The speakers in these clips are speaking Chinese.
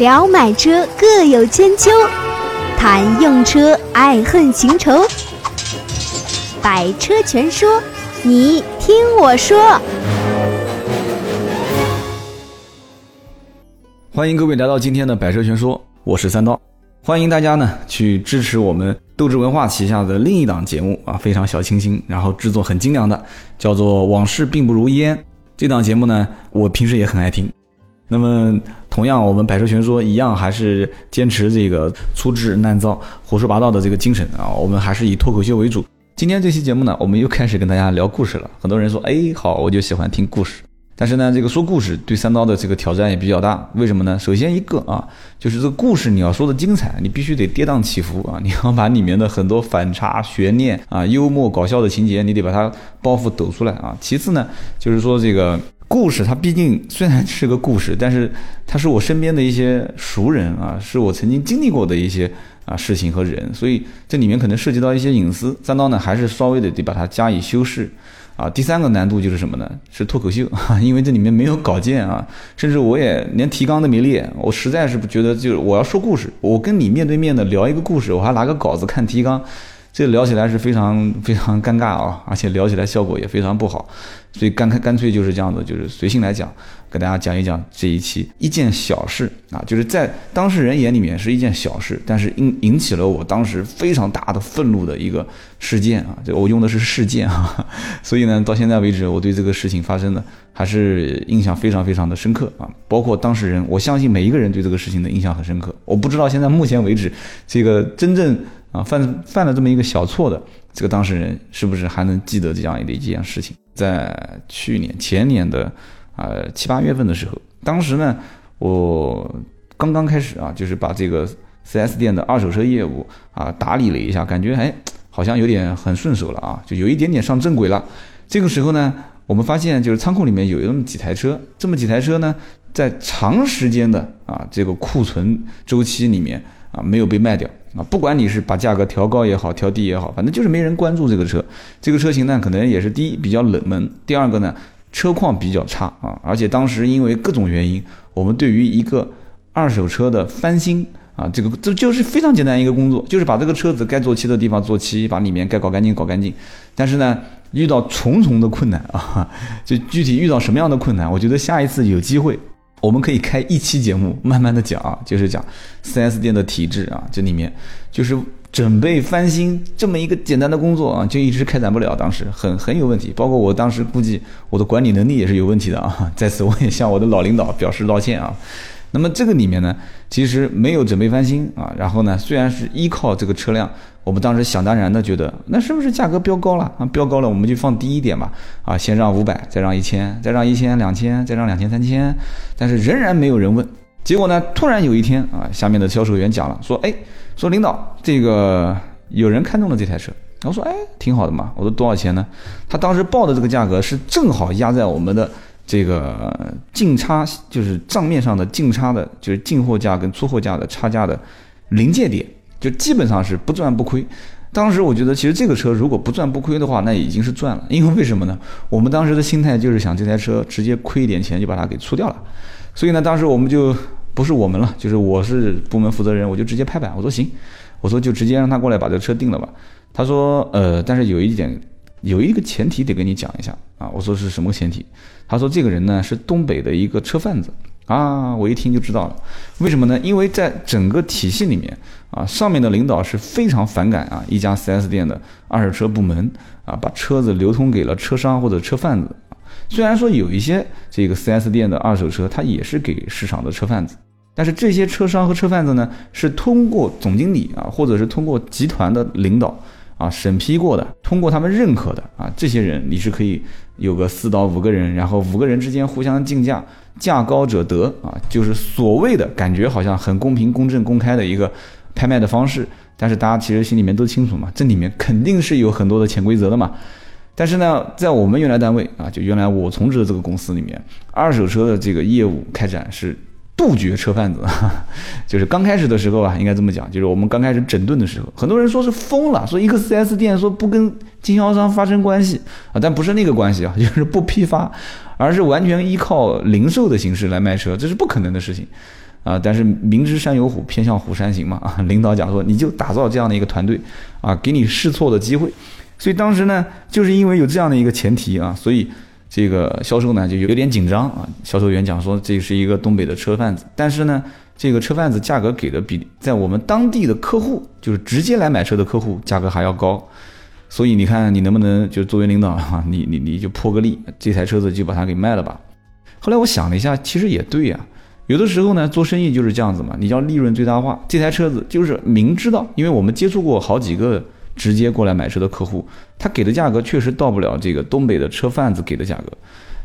聊买车各有千秋，谈用车爱恨情仇。百车全说，你听我说。欢迎各位来到今天的百车全说，我是三刀。欢迎大家呢去支持我们斗志文化旗下的另一档节目啊，非常小清新，然后制作很精良的，叫做《往事并不如烟》。这档节目呢，我平时也很爱听。那么，同样我们百车全说一样，还是坚持这个粗制滥造、胡说八道的这个精神啊。我们还是以脱口秀为主。今天这期节目呢，我们又开始跟大家聊故事了。很多人说，哎，好，我就喜欢听故事。但是呢，这个说故事对三刀的这个挑战也比较大。为什么呢？首先一个啊，就是这个故事你要说的精彩，你必须得跌宕起伏啊，你要把里面的很多反差、悬念啊、幽默搞笑的情节，你得把它包袱抖出来啊。其次呢，就是说这个故事它毕竟虽然是个故事，但是它是我身边的一些熟人啊，是我曾经经历过的一些啊事情和人，所以这里面可能涉及到一些隐私。三刀呢，还是稍微的得把它加以修饰。啊，第三个难度就是什么呢？是脱口秀，因为这里面没有稿件啊，甚至我也连提纲都没列，我实在是不觉得，就是我要说故事，我跟你面对面的聊一个故事，我还拿个稿子看提纲。这聊起来是非常 非常尴尬啊，而且聊起来效果也非常不好，所以干干干脆就是这样子，就是随性来讲，给大家讲一讲这一期一件小事啊，就是在当事人眼里面是一件小事，但是引引起了我当时非常大的愤怒的一个事件啊，这我用的是事件啊，所以呢，到现在为止，我对这个事情发生的还是印象非常非常的深刻啊，包括当事人，我相信每一个人对这个事情的印象很深刻，我不知道现在目前为止，这个真正。啊，犯犯了这么一个小错的这个当事人，是不是还能记得这样的一件事情？在去年前年的啊七八月份的时候，当时呢，我刚刚开始啊，就是把这个 4S 店的二手车业务啊打理了一下，感觉哎好像有点很顺手了啊，就有一点点上正轨了。这个时候呢，我们发现就是仓库里面有那么几台车，这么几台车呢，在长时间的啊这个库存周期里面啊没有被卖掉。啊，不管你是把价格调高也好，调低也好，反正就是没人关注这个车。这个车型呢，可能也是第一比较冷门，第二个呢，车况比较差啊。而且当时因为各种原因，我们对于一个二手车的翻新啊，这个这就是非常简单一个工作，就是把这个车子该做漆的地方做漆，把里面该搞干净搞干净。但是呢，遇到重重的困难啊，就具体遇到什么样的困难，我觉得下一次有机会。我们可以开一期节目，慢慢的讲啊，就是讲 4S 店的体制啊，这里面就是准备翻新这么一个简单的工作啊，就一直开展不了，当时很很有问题，包括我当时估计我的管理能力也是有问题的啊，在此我也向我的老领导表示道歉啊。那么这个里面呢，其实没有准备翻新啊，然后呢，虽然是依靠这个车辆。我们当时想当然的觉得，那是不是价格飙高了啊？飙高了，我们就放低一点吧。啊，先让五百，再让一千，再让一千两千，再让两千三千。但是仍然没有人问。结果呢，突然有一天啊，下面的销售员讲了，说，哎，说领导，这个有人看中了这台车。我说，哎，挺好的嘛。我说多少钱呢？他当时报的这个价格是正好压在我们的这个进差，就是账面上的进差的，就是进货价跟出货价的差价的临界点。就基本上是不赚不亏，当时我觉得其实这个车如果不赚不亏的话，那已经是赚了。因为为什么呢？我们当时的心态就是想这台车直接亏一点钱就把它给出掉了。所以呢，当时我们就不是我们了，就是我是部门负责人，我就直接拍板，我说行，我说就直接让他过来把这车定了吧。他说呃，但是有一点，有一个前提得跟你讲一下啊。我说是什么前提？他说这个人呢是东北的一个车贩子。啊，我一听就知道了，为什么呢？因为在整个体系里面啊，上面的领导是非常反感啊，一家 4S 店的二手车部门啊，把车子流通给了车商或者车贩子。虽然说有一些这个 4S 店的二手车，它也是给市场的车贩子，但是这些车商和车贩子呢，是通过总经理啊，或者是通过集团的领导。啊，审批过的，通过他们认可的啊，这些人你是可以有个四到五个人，然后五个人之间互相竞价，价高者得啊，就是所谓的感觉好像很公平、公正、公开的一个拍卖的方式。但是大家其实心里面都清楚嘛，这里面肯定是有很多的潜规则的嘛。但是呢，在我们原来单位啊，就原来我从职的这个公司里面，二手车的这个业务开展是。杜绝车贩子，就是刚开始的时候啊，应该这么讲，就是我们刚开始整顿的时候，很多人说是疯了，说一个 4S 店说不跟经销商发生关系啊，但不是那个关系啊，就是不批发，而是完全依靠零售的形式来卖车，这是不可能的事情。啊，但是明知山有虎，偏向虎山行嘛啊！领导讲说，你就打造这样的一个团队啊，给你试错的机会。所以当时呢，就是因为有这样的一个前提啊，所以这个销售呢就有点紧张啊。销售员讲说，这是一个东北的车贩子，但是呢，这个车贩子价格给的比在我们当地的客户，就是直接来买车的客户价格还要高。所以你看，你能不能就作为领导 啊，你你你就破个例，这台车子就把它给卖了吧。后来我想了一下，其实也对呀。有的时候呢，做生意就是这样子嘛，你叫利润最大化。这台车子就是明知道，因为我们接触过好几个直接过来买车的客户，他给的价格确实到不了这个东北的车贩子给的价格。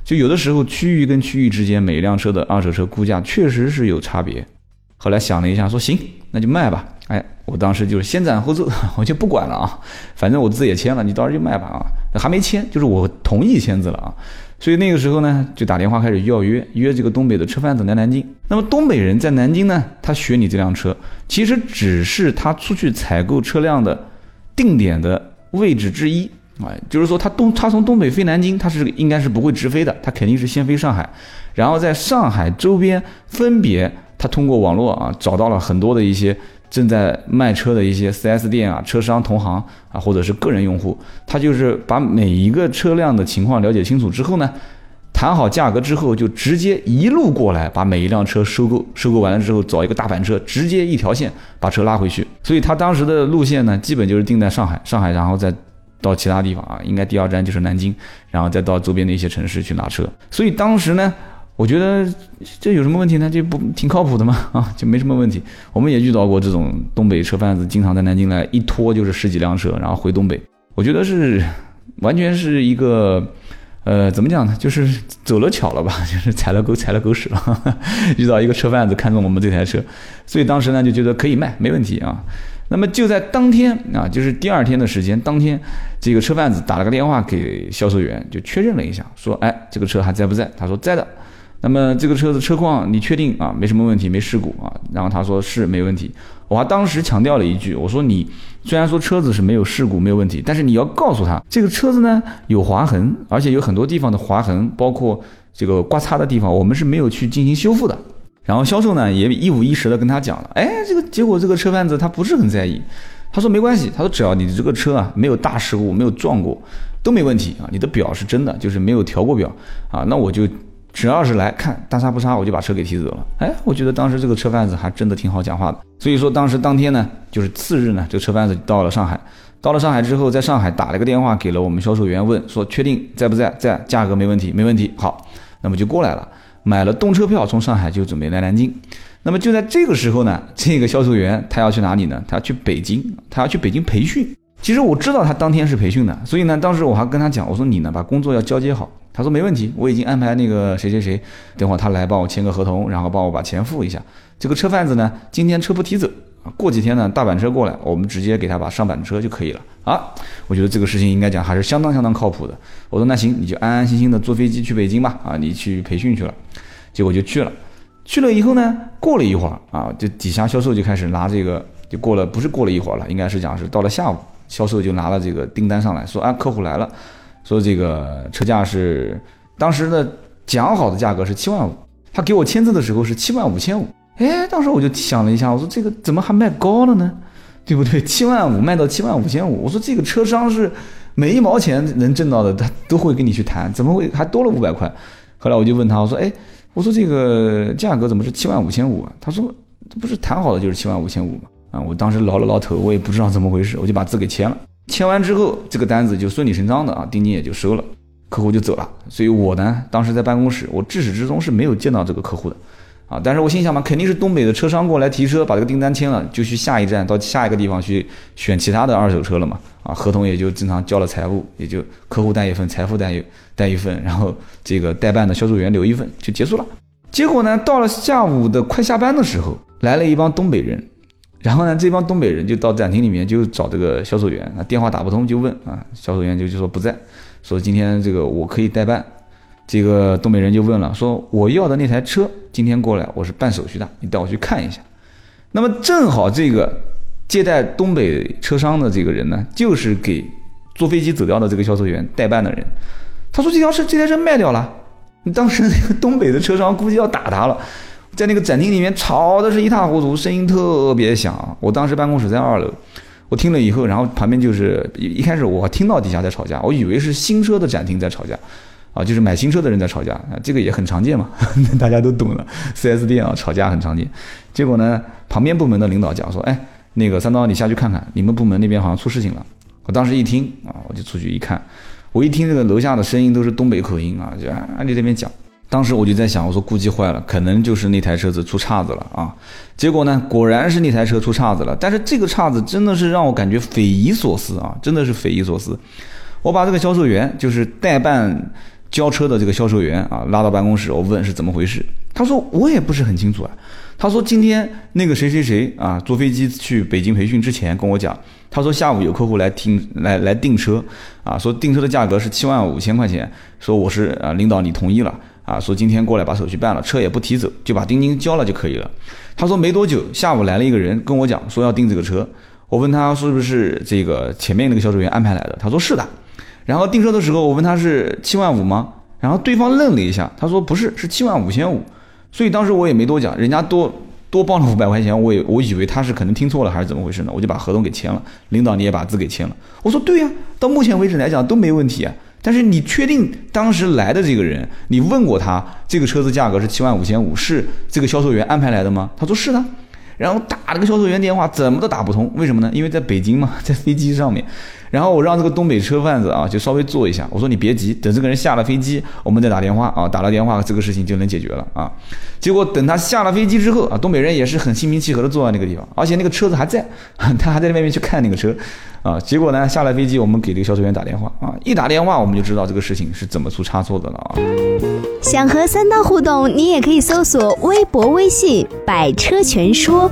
就有的时候区域跟区域之间，每一辆车的二手车估价确实是有差别。后来想了一下，说行，那就卖吧。哎，我当时就是先斩后奏，我就不管了啊，反正我字也签了，你到时候就卖吧啊。还没签，就是我同意签字了啊。所以那个时候呢，就打电话开始要约约这个东北的车贩子来南京。那么东北人在南京呢，他选你这辆车，其实只是他出去采购车辆的定点的位置之一啊。就是说，他东他从东北飞南京，他是应该是不会直飞的，他肯定是先飞上海，然后在上海周边分别，他通过网络啊找到了很多的一些。正在卖车的一些 4S 店啊，车商同行啊，或者是个人用户，他就是把每一个车辆的情况了解清楚之后呢，谈好价格之后，就直接一路过来，把每一辆车收购，收购完了之后，找一个大板车，直接一条线把车拉回去。所以他当时的路线呢，基本就是定在上海，上海然后再到其他地方啊，应该第二站就是南京，然后再到周边的一些城市去拿车。所以当时呢。我觉得这有什么问题呢？这不挺靠谱的吗？啊，就没什么问题。我们也遇到过这种东北车贩子，经常在南京来，一拖就是十几辆车，然后回东北。我觉得是完全是一个，呃，怎么讲呢？就是走了巧了吧，就是踩了狗踩了狗屎了。遇到一个车贩子看中我们这台车，所以当时呢就觉得可以卖，没问题啊。那么就在当天啊，就是第二天的时间，当天这个车贩子打了个电话给销售员，就确认了一下，说，哎，这个车还在不在？他说在的。那么这个车子车况你确定啊？没什么问题，没事故啊？然后他说是没问题。我还当时强调了一句，我说你虽然说车子是没有事故没有问题，但是你要告诉他这个车子呢有划痕，而且有很多地方的划痕，包括这个刮擦的地方，我们是没有去进行修复的。然后销售呢也一五一十的跟他讲了，哎，这个结果这个车贩子他不是很在意，他说没关系，他说只要你这个车啊没有大事故，没有撞过，都没问题啊。你的表是真的，就是没有调过表啊，那我就。只要是来看大差不差，我就把车给提走了。哎，我觉得当时这个车贩子还真的挺好讲话的。所以说当时当天呢，就是次日呢，这个车贩子到了上海。到了上海之后，在上海打了个电话给了我们销售员，问说确定在不在？在，价格没问题，没问题。好，那么就过来了，买了动车票，从上海就准备来南京。那么就在这个时候呢，这个销售员他要去哪里呢？他要去北京，他要去北京培训。其实我知道他当天是培训的，所以呢，当时我还跟他讲，我说你呢把工作要交接好。他说没问题，我已经安排那个谁谁谁，等会儿他来帮我签个合同，然后帮我把钱付一下。这个车贩子呢，今天车不提走啊，过几天呢大板车过来，我们直接给他把上板车就可以了啊。我觉得这个事情应该讲还是相当相当靠谱的。我说那行，你就安安心心的坐飞机去北京吧啊，你去培训去了。结果就去了，去了以后呢，过了一会儿啊，就底下销售就开始拿这个，就过了不是过了一会儿了，应该是讲是到了下午，销售就拿了这个订单上来说啊，客户来了。说这个车价是当时的讲好的价格是七万五，他给我签字的时候是七万五千五。哎，当时我就想了一下，我说这个怎么还卖高了呢？对不对？七万五卖到七万五千五，我说这个车商是每一毛钱能挣到的，他都会跟你去谈，怎么会还多了五百块？后来我就问他，我说，哎，我说这个价格怎么是七万五千五啊？他说这不是谈好的就是七万五千五吗？啊，我当时挠了挠头，我也不知道怎么回事，我就把字给签了。签完之后，这个单子就顺理成章的啊，定金也就收了，客户就走了。所以我呢，当时在办公室，我至始至终是没有见到这个客户的，啊，但是我心想嘛，肯定是东北的车商过来提车，把这个订单签了，就去下一站到下一个地方去选其他的二手车了嘛，啊，合同也就正常交了财务，也就客户带一份，财富带一带一份，然后这个代办的销售员留一份，就结束了。结果呢，到了下午的快下班的时候，来了一帮东北人。然后呢，这帮东北人就到展厅里面就找这个销售员，那电话打不通就问啊，销售员就就说不在，说今天这个我可以代办。这个东北人就问了，说我要的那台车今天过来，我是办手续的，你带我去看一下。那么正好这个接待东北车商的这个人呢，就是给坐飞机走掉的这个销售员代办的人。他说这条车这台车卖掉了，当时那个东北的车商估计要打他了。在那个展厅里面吵的是一塌糊涂，声音特别响。我当时办公室在二楼，我听了以后，然后旁边就是一一开始我听到底下在吵架，我以为是新车的展厅在吵架，啊，就是买新车的人在吵架啊，这个也很常见嘛，大家都懂了，4S 店啊吵架很常见。结果呢，旁边部门的领导讲说，哎，那个三刀你下去看看，你们部门那边好像出事情了。我当时一听啊，我就出去一看，我一听这个楼下的声音都是东北口音啊，就按你这边讲。当时我就在想，我说估计坏了，可能就是那台车子出岔子了啊。结果呢，果然是那台车出岔子了。但是这个岔子真的是让我感觉匪夷所思啊，真的是匪夷所思。我把这个销售员，就是代办交车的这个销售员啊，拉到办公室，我问是怎么回事。他说我也不是很清楚啊。他说今天那个谁谁谁啊，坐飞机去北京培训之前跟我讲，他说下午有客户来听来来订车啊，说订车的价格是七万五千块钱，说我是啊领导你同意了。啊，说今天过来把手续办了，车也不提走，就把定金交了就可以了。他说没多久，下午来了一个人跟我讲说要订这个车。我问他是不是这个前面那个销售员安排来的，他说是的。然后订车的时候，我问他是七万五吗？然后对方愣了一下，他说不是，是七万五千五。所以当时我也没多讲，人家多多报了五百块钱，我也我以为他是可能听错了还是怎么回事呢？我就把合同给签了，领导你也把字给签了。我说对呀，到目前为止来讲都没问题啊。但是你确定当时来的这个人，你问过他这个车子价格是七万五千五，是这个销售员安排来的吗？他说是的，然后打了个销售员电话，怎么都打不通，为什么呢？因为在北京嘛，在飞机上面。然后我让这个东北车贩子啊，就稍微坐一下。我说你别急，等这个人下了飞机，我们再打电话啊。打了电话，这个事情就能解决了啊。结果等他下了飞机之后啊，东北人也是很心平气和的坐在那个地方，而且那个车子还在，他还在外面去看那个车啊。结果呢，下了飞机，我们给这个销售员打电话啊，一打电话我们就知道这个事情是怎么出差错的了啊。想和三刀互动，你也可以搜索微博、微信“百车全说”。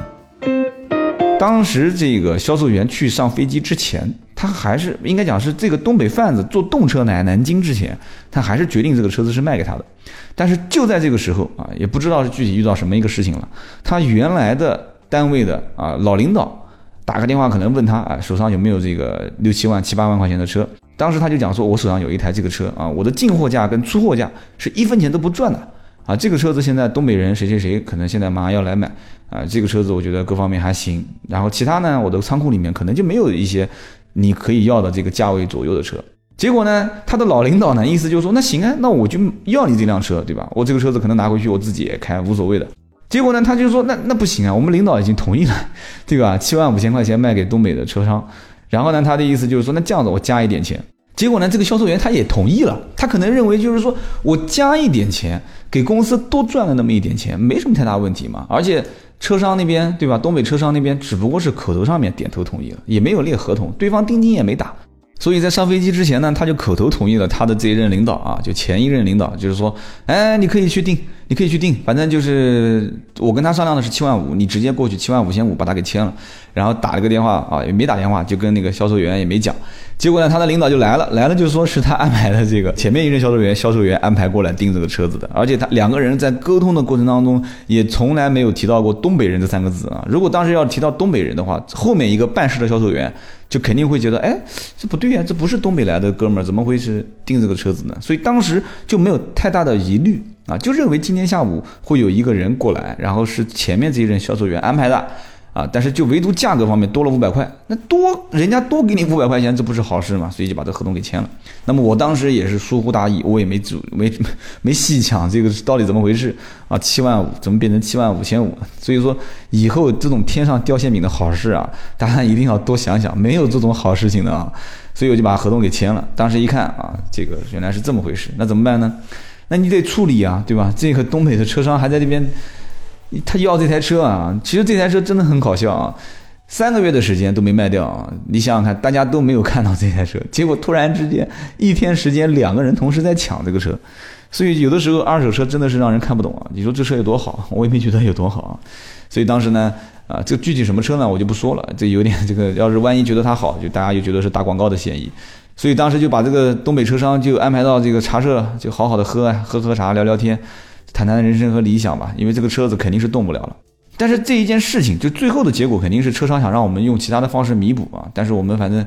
当时这个销售员去上飞机之前，他还是应该讲是这个东北贩子坐动车来南京之前，他还是决定这个车子是卖给他的。但是就在这个时候啊，也不知道是具体遇到什么一个事情了，他原来的单位的啊老领导打个电话，可能问他啊手上有没有这个六七万、七八万块钱的车。当时他就讲说，我手上有一台这个车啊，我的进货价跟出货价是一分钱都不赚的。啊，这个车子现在东北人谁谁谁可能现在马上要来买啊，这个车子我觉得各方面还行。然后其他呢，我的仓库里面可能就没有一些你可以要的这个价位左右的车。结果呢，他的老领导呢，意思就是说，那行啊，那我就要你这辆车，对吧？我这个车子可能拿回去我自己也开，无所谓的。结果呢，他就说，那那不行啊，我们领导已经同意了，对吧？七万五千块钱卖给东北的车商。然后呢，他的意思就是说，那这样子我加一点钱。结果呢，这个销售员他也同意了，他可能认为就是说我加一点钱。给公司多赚了那么一点钱，没什么太大问题嘛。而且车商那边，对吧？东北车商那边只不过是口头上面点头同意了，也没有列合同，对方定金也没打。所以在上飞机之前呢，他就口头同意了他的这一任领导啊，就前一任领导，就是说，哎，你可以去定，你可以去定，反正就是我跟他商量的是七万五，你直接过去七万五千五把他给签了。然后打了个电话啊，也没打电话，就跟那个销售员也没讲。结果呢，他的领导就来了，来了就说是他安排的这个前面一任销售员，销售员安排过来订这个车子的。而且他两个人在沟通的过程当中，也从来没有提到过东北人这三个字啊。如果当时要提到东北人的话，后面一个办事的销售员就肯定会觉得，哎，这不对呀，这不是东北来的哥们儿，怎么会是订这个车子呢？所以当时就没有太大的疑虑啊，就认为今天下午会有一个人过来，然后是前面这一任销售员安排的。啊，但是就唯独价格方面多了五百块，那多人家多给你五百块钱，这不是好事吗？所以就把这合同给签了。那么我当时也是疏忽大意，我也没主没没细想这个到底怎么回事啊？七万五怎么变成七万五千五？所以说以后这种天上掉馅饼的好事啊，大家一定要多想想，没有这种好事情的啊。所以我就把合同给签了。当时一看啊，这个原来是这么回事，那怎么办呢？那你得处理啊，对吧？这个东北的车商还在这边。他要这台车啊，其实这台车真的很搞笑啊，三个月的时间都没卖掉啊。你想想看，大家都没有看到这台车，结果突然之间一天时间两个人同时在抢这个车，所以有的时候二手车真的是让人看不懂啊。你说这车有多好，我也没觉得有多好啊。所以当时呢，啊，这具体什么车呢，我就不说了，这有点这个，要是万一觉得它好，就大家就觉得是打广告的嫌疑。所以当时就把这个东北车商就安排到这个茶社，就好好的喝啊喝喝茶聊聊天。谈谈人生和理想吧，因为这个车子肯定是动不了了。但是这一件事情，就最后的结果肯定是车商想让我们用其他的方式弥补啊。但是我们反正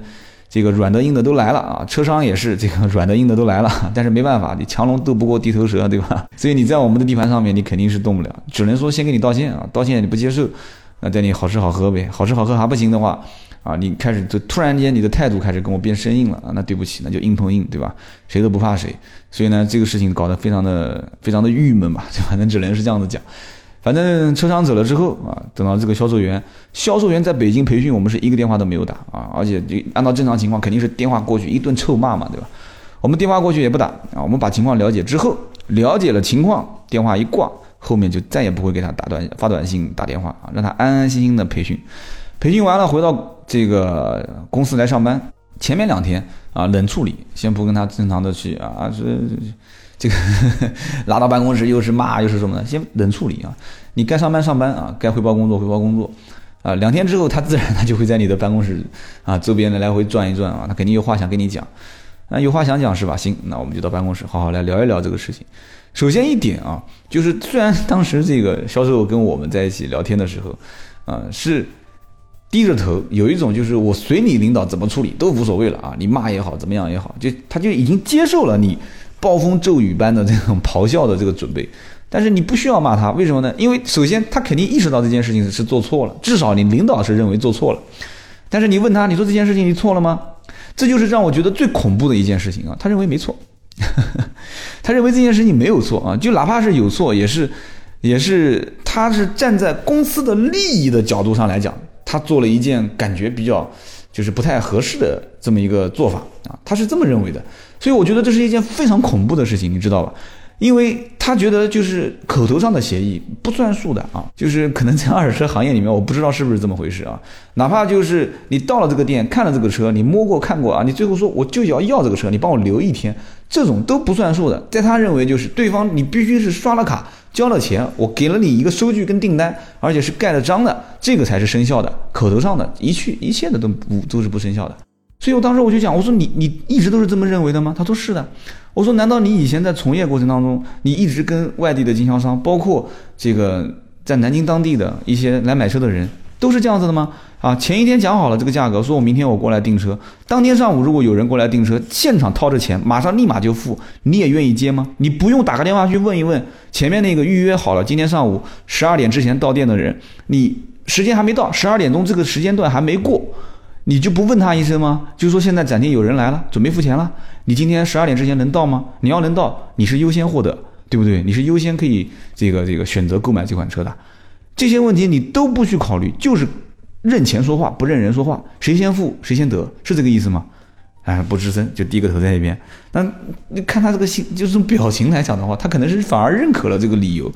这个软的硬的都来了啊，车商也是这个软的硬的都来了，但是没办法，你强龙斗不过地头蛇，对吧？所以你在我们的地盘上面，你肯定是动不了，只能说先给你道歉啊，道歉你不接受，那带你好吃好喝呗，好吃好喝还不行的话，啊，你开始就突然间你的态度开始跟我变生硬了啊，那对不起，那就硬碰硬，对吧？谁都不怕谁，所以呢，这个事情搞得非常的非常的郁闷吧，就反正只能是这样子讲。反正车商走了之后啊，等到这个销售员，销售员在北京培训，我们是一个电话都没有打啊，而且就按照正常情况，肯定是电话过去一顿臭骂嘛，对吧？我们电话过去也不打啊，我们把情况了解之后，了解了情况，电话一挂，后面就再也不会给他打短发短信打电话啊，让他安安心心的培训，培训完了回到这个公司来上班，前面两天啊冷处理，先不跟他正常的去啊是。这个 拉到办公室又是骂又是什么的，先冷处理啊！你该上班上班啊，该汇报工作汇报工作啊。两天之后，他自然他就会在你的办公室啊周边的来回转一转啊，他肯定有话想跟你讲。那有话想讲是吧？行，那我们就到办公室好好来聊一聊这个事情。首先一点啊，就是虽然当时这个销售跟我们在一起聊天的时候，啊是低着头，有一种就是我随你领导怎么处理都无所谓了啊，你骂也好怎么样也好，就他就已经接受了你。暴风骤雨般的这种咆哮的这个准备，但是你不需要骂他，为什么呢？因为首先他肯定意识到这件事情是做错了，至少你领导是认为做错了。但是你问他，你说这件事情你错了吗？这就是让我觉得最恐怖的一件事情啊！他认为没错，他认为这件事情没有错啊，就哪怕是有错，也是也是他是站在公司的利益的角度上来讲，他做了一件感觉比较就是不太合适的这么一个做法啊，他是这么认为的。所以我觉得这是一件非常恐怖的事情，你知道吧？因为他觉得就是口头上的协议不算数的啊，就是可能在二手车行业里面，我不知道是不是这么回事啊。哪怕就是你到了这个店看了这个车，你摸过看过啊，你最后说我就要要这个车，你帮我留一天，这种都不算数的。在他认为就是对方你必须是刷了卡交了钱，我给了你一个收据跟订单，而且是盖了章的，这个才是生效的。口头上的一去一切的都不都是不生效的。所以我当时我就讲，我说你你一直都是这么认为的吗？他说是的。我说难道你以前在从业过程当中，你一直跟外地的经销商，包括这个在南京当地的一些来买车的人，都是这样子的吗？啊，前一天讲好了这个价格，说我明天我过来订车，当天上午如果有人过来订车，现场掏着钱，马上立马就付，你也愿意接吗？你不用打个电话去问一问前面那个预约好了，今天上午十二点之前到店的人，你时间还没到，十二点钟这个时间段还没过。你就不问他一声吗？就说现在展厅有人来了，准备付钱了。你今天十二点之前能到吗？你要能到，你是优先获得，对不对？你是优先可以这个这个选择购买这款车的。这些问题你都不去考虑，就是认钱说话，不认人说话，谁先付谁先得，是这个意思吗？哎，不吱声，就低个头在那边。那你看他这个心，就是从表情来讲的话，他可能是反而认可了这个理由。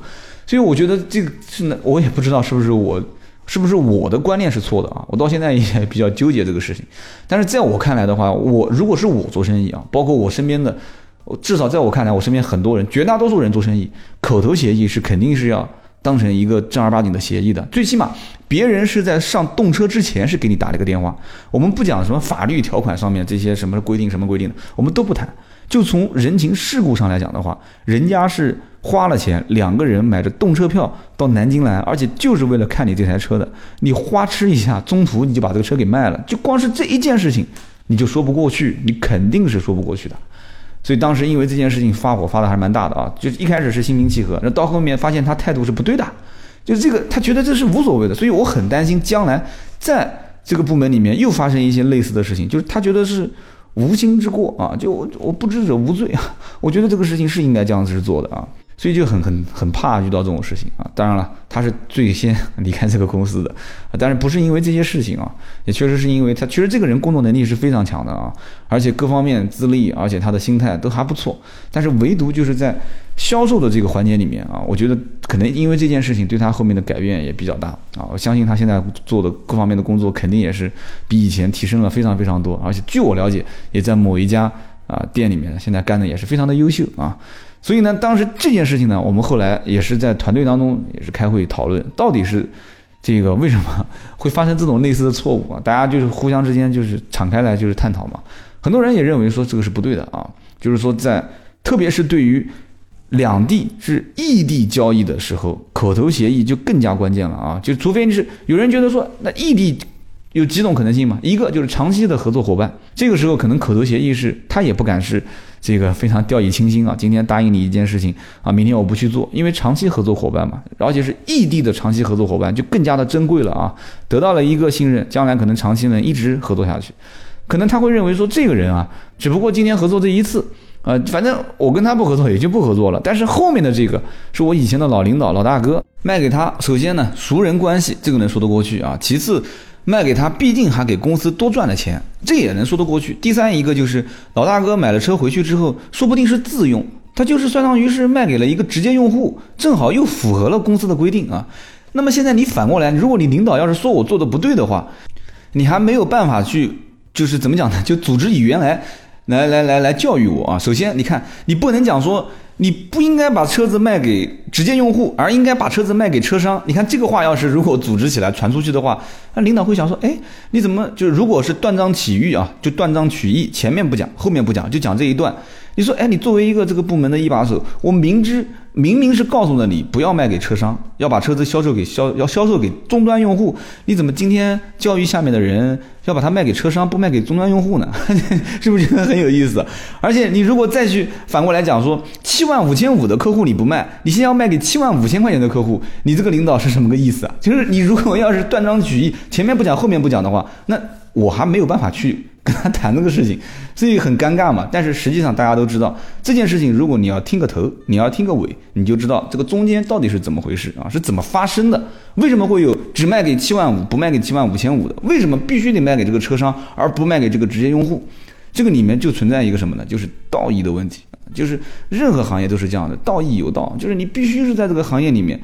所以我觉得这个是呢，我也不知道是不是我。是不是我的观念是错的啊？我到现在也比较纠结这个事情。但是在我看来的话，我如果是我做生意啊，包括我身边的，至少在我看来，我身边很多人，绝大多数人做生意，口头协议是肯定是要当成一个正儿八经的协议的。最起码别人是在上动车之前是给你打了一个电话。我们不讲什么法律条款上面这些什么规定什么规定的，我们都不谈。就从人情世故上来讲的话，人家是。花了钱，两个人买着动车票到南京来，而且就是为了看你这台车的。你花痴一下，中途你就把这个车给卖了，就光是这一件事情，你就说不过去，你肯定是说不过去的。所以当时因为这件事情发火发的还是蛮大的啊，就一开始是心平气和，那到后面发现他态度是不对的，就是这个他觉得这是无所谓的，所以我很担心将来在这个部门里面又发生一些类似的事情，就是他觉得是。无心之过啊，就我我不知者无罪啊，我觉得这个事情是应该这样子做的啊，所以就很很很怕遇到这种事情啊。当然了，他是最先离开这个公司的，但是不是因为这些事情啊，也确实是因为他，其实这个人工作能力是非常强的啊，而且各方面资历，而且他的心态都还不错，但是唯独就是在。销售的这个环节里面啊，我觉得可能因为这件事情对他后面的改变也比较大啊。我相信他现在做的各方面的工作肯定也是比以前提升了非常非常多，而且据我了解，也在某一家啊店里面现在干的也是非常的优秀啊。所以呢，当时这件事情呢，我们后来也是在团队当中也是开会讨论，到底是这个为什么会发生这种类似的错误啊？大家就是互相之间就是敞开来就是探讨嘛。很多人也认为说这个是不对的啊，就是说在特别是对于。两地是异地交易的时候，口头协议就更加关键了啊！就除非你是有人觉得说，那异地有几种可能性嘛？一个就是长期的合作伙伴，这个时候可能口头协议是他也不敢是这个非常掉以轻心啊。今天答应你一件事情啊，明天我不去做，因为长期合作伙伴嘛，而且是异地的长期合作伙伴就更加的珍贵了啊，得到了一个信任，将来可能长期能一直合作下去。可能他会认为说这个人啊，只不过今天合作这一次，呃，反正我跟他不合作也就不合作了。但是后面的这个是我以前的老领导老大哥卖给他，首先呢熟人关系这个能说得过去啊，其次。卖给他，毕竟还给公司多赚了钱，这也能说得过去。第三一个就是老大哥买了车回去之后，说不定是自用，他就是相当于是卖给了一个直接用户，正好又符合了公司的规定啊。那么现在你反过来，如果你领导要是说我做的不对的话，你还没有办法去，就是怎么讲呢？就组织语言来，来来来来教育我啊。首先，你看，你不能讲说。你不应该把车子卖给直接用户，而应该把车子卖给车商。你看这个话要是如果组织起来传出去的话，那领导会想说：哎，你怎么就如果是断章取义啊，就断章取义，前面不讲，后面不讲，就讲这一段。你说，哎，你作为一个这个部门的一把手，我明知明明是告诉了你不要卖给车商，要把车子销售给销要销售给终端用户，你怎么今天教育下面的人要把它卖给车商，不卖给终端用户呢？是不是觉得很有意思？而且你如果再去反过来讲说，七万五千五的客户你不卖，你现在要卖给七万五千块钱的客户，你这个领导是什么个意思啊？就是你如果要是断章取义，前面不讲后面不讲的话，那我还没有办法去。跟他谈这个事情，所以很尴尬嘛。但是实际上大家都知道这件事情，如果你要听个头，你要听个尾，你就知道这个中间到底是怎么回事啊？是怎么发生的？为什么会有只卖给七万五，不卖给七万五千五的？为什么必须得卖给这个车商，而不卖给这个直接用户？这个里面就存在一个什么呢？就是道义的问题。就是任何行业都是这样的，道义有道，就是你必须是在这个行业里面。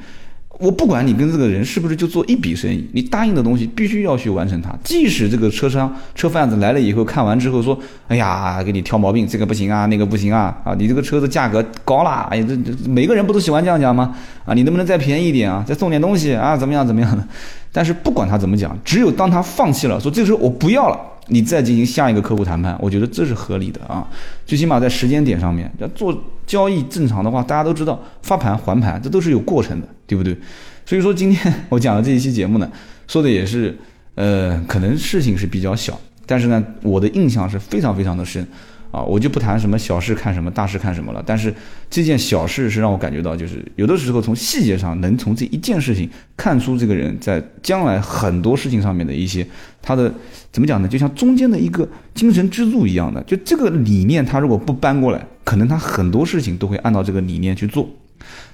我不管你跟这个人是不是就做一笔生意，你答应的东西必须要去完成它。即使这个车商、车贩子来了以后看完之后说：“哎呀，给你挑毛病，这个不行啊，那个不行啊，啊，你这个车子价格高了，哎呀，这这每个人不都喜欢这样讲吗？啊，你能不能再便宜一点啊？再送点东西啊？怎么样怎么样的？但是不管他怎么讲，只有当他放弃了，说这个时候我不要了。”你再进行下一个客户谈判，我觉得这是合理的啊。最起码在时间点上面，要做交易正常的话，大家都知道发盘还盘，这都是有过程的，对不对？所以说今天我讲的这一期节目呢，说的也是，呃，可能事情是比较小，但是呢，我的印象是非常非常的深。啊，我就不谈什么小事看什么大事看什么了。但是这件小事是让我感觉到，就是有的时候从细节上能从这一件事情看出这个人在将来很多事情上面的一些他的怎么讲呢？就像中间的一个精神支柱一样的，就这个理念他如果不搬过来，可能他很多事情都会按照这个理念去做。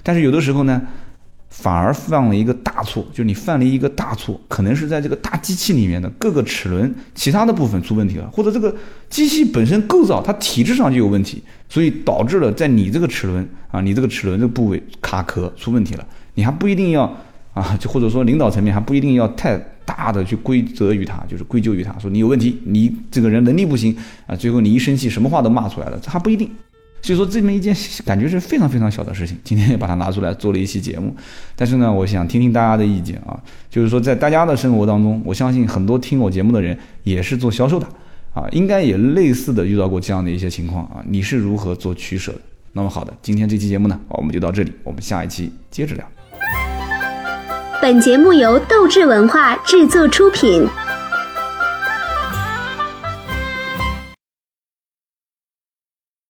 但是有的时候呢。反而犯了一个大错，就是你犯了一个大错，可能是在这个大机器里面的各个齿轮其他的部分出问题了，或者这个机器本身构造它体质上就有问题，所以导致了在你这个齿轮啊，你这个齿轮这个部位卡壳出问题了，你还不一定要啊，就或者说领导层面还不一定要太大的去归责于他，就是归咎于他，说你有问题，你这个人能力不行啊，最后你一生气什么话都骂出来了，这还不一定。所以说这么一件感觉是非常非常小的事情，今天也把它拿出来做了一期节目。但是呢，我想听听大家的意见啊，就是说在大家的生活当中，我相信很多听我节目的人也是做销售的啊，应该也类似的遇到过这样的一些情况啊，你是如何做取舍的？那么好的，今天这期节目呢，我们就到这里，我们下一期接着聊。本节目由斗志文化制作出品。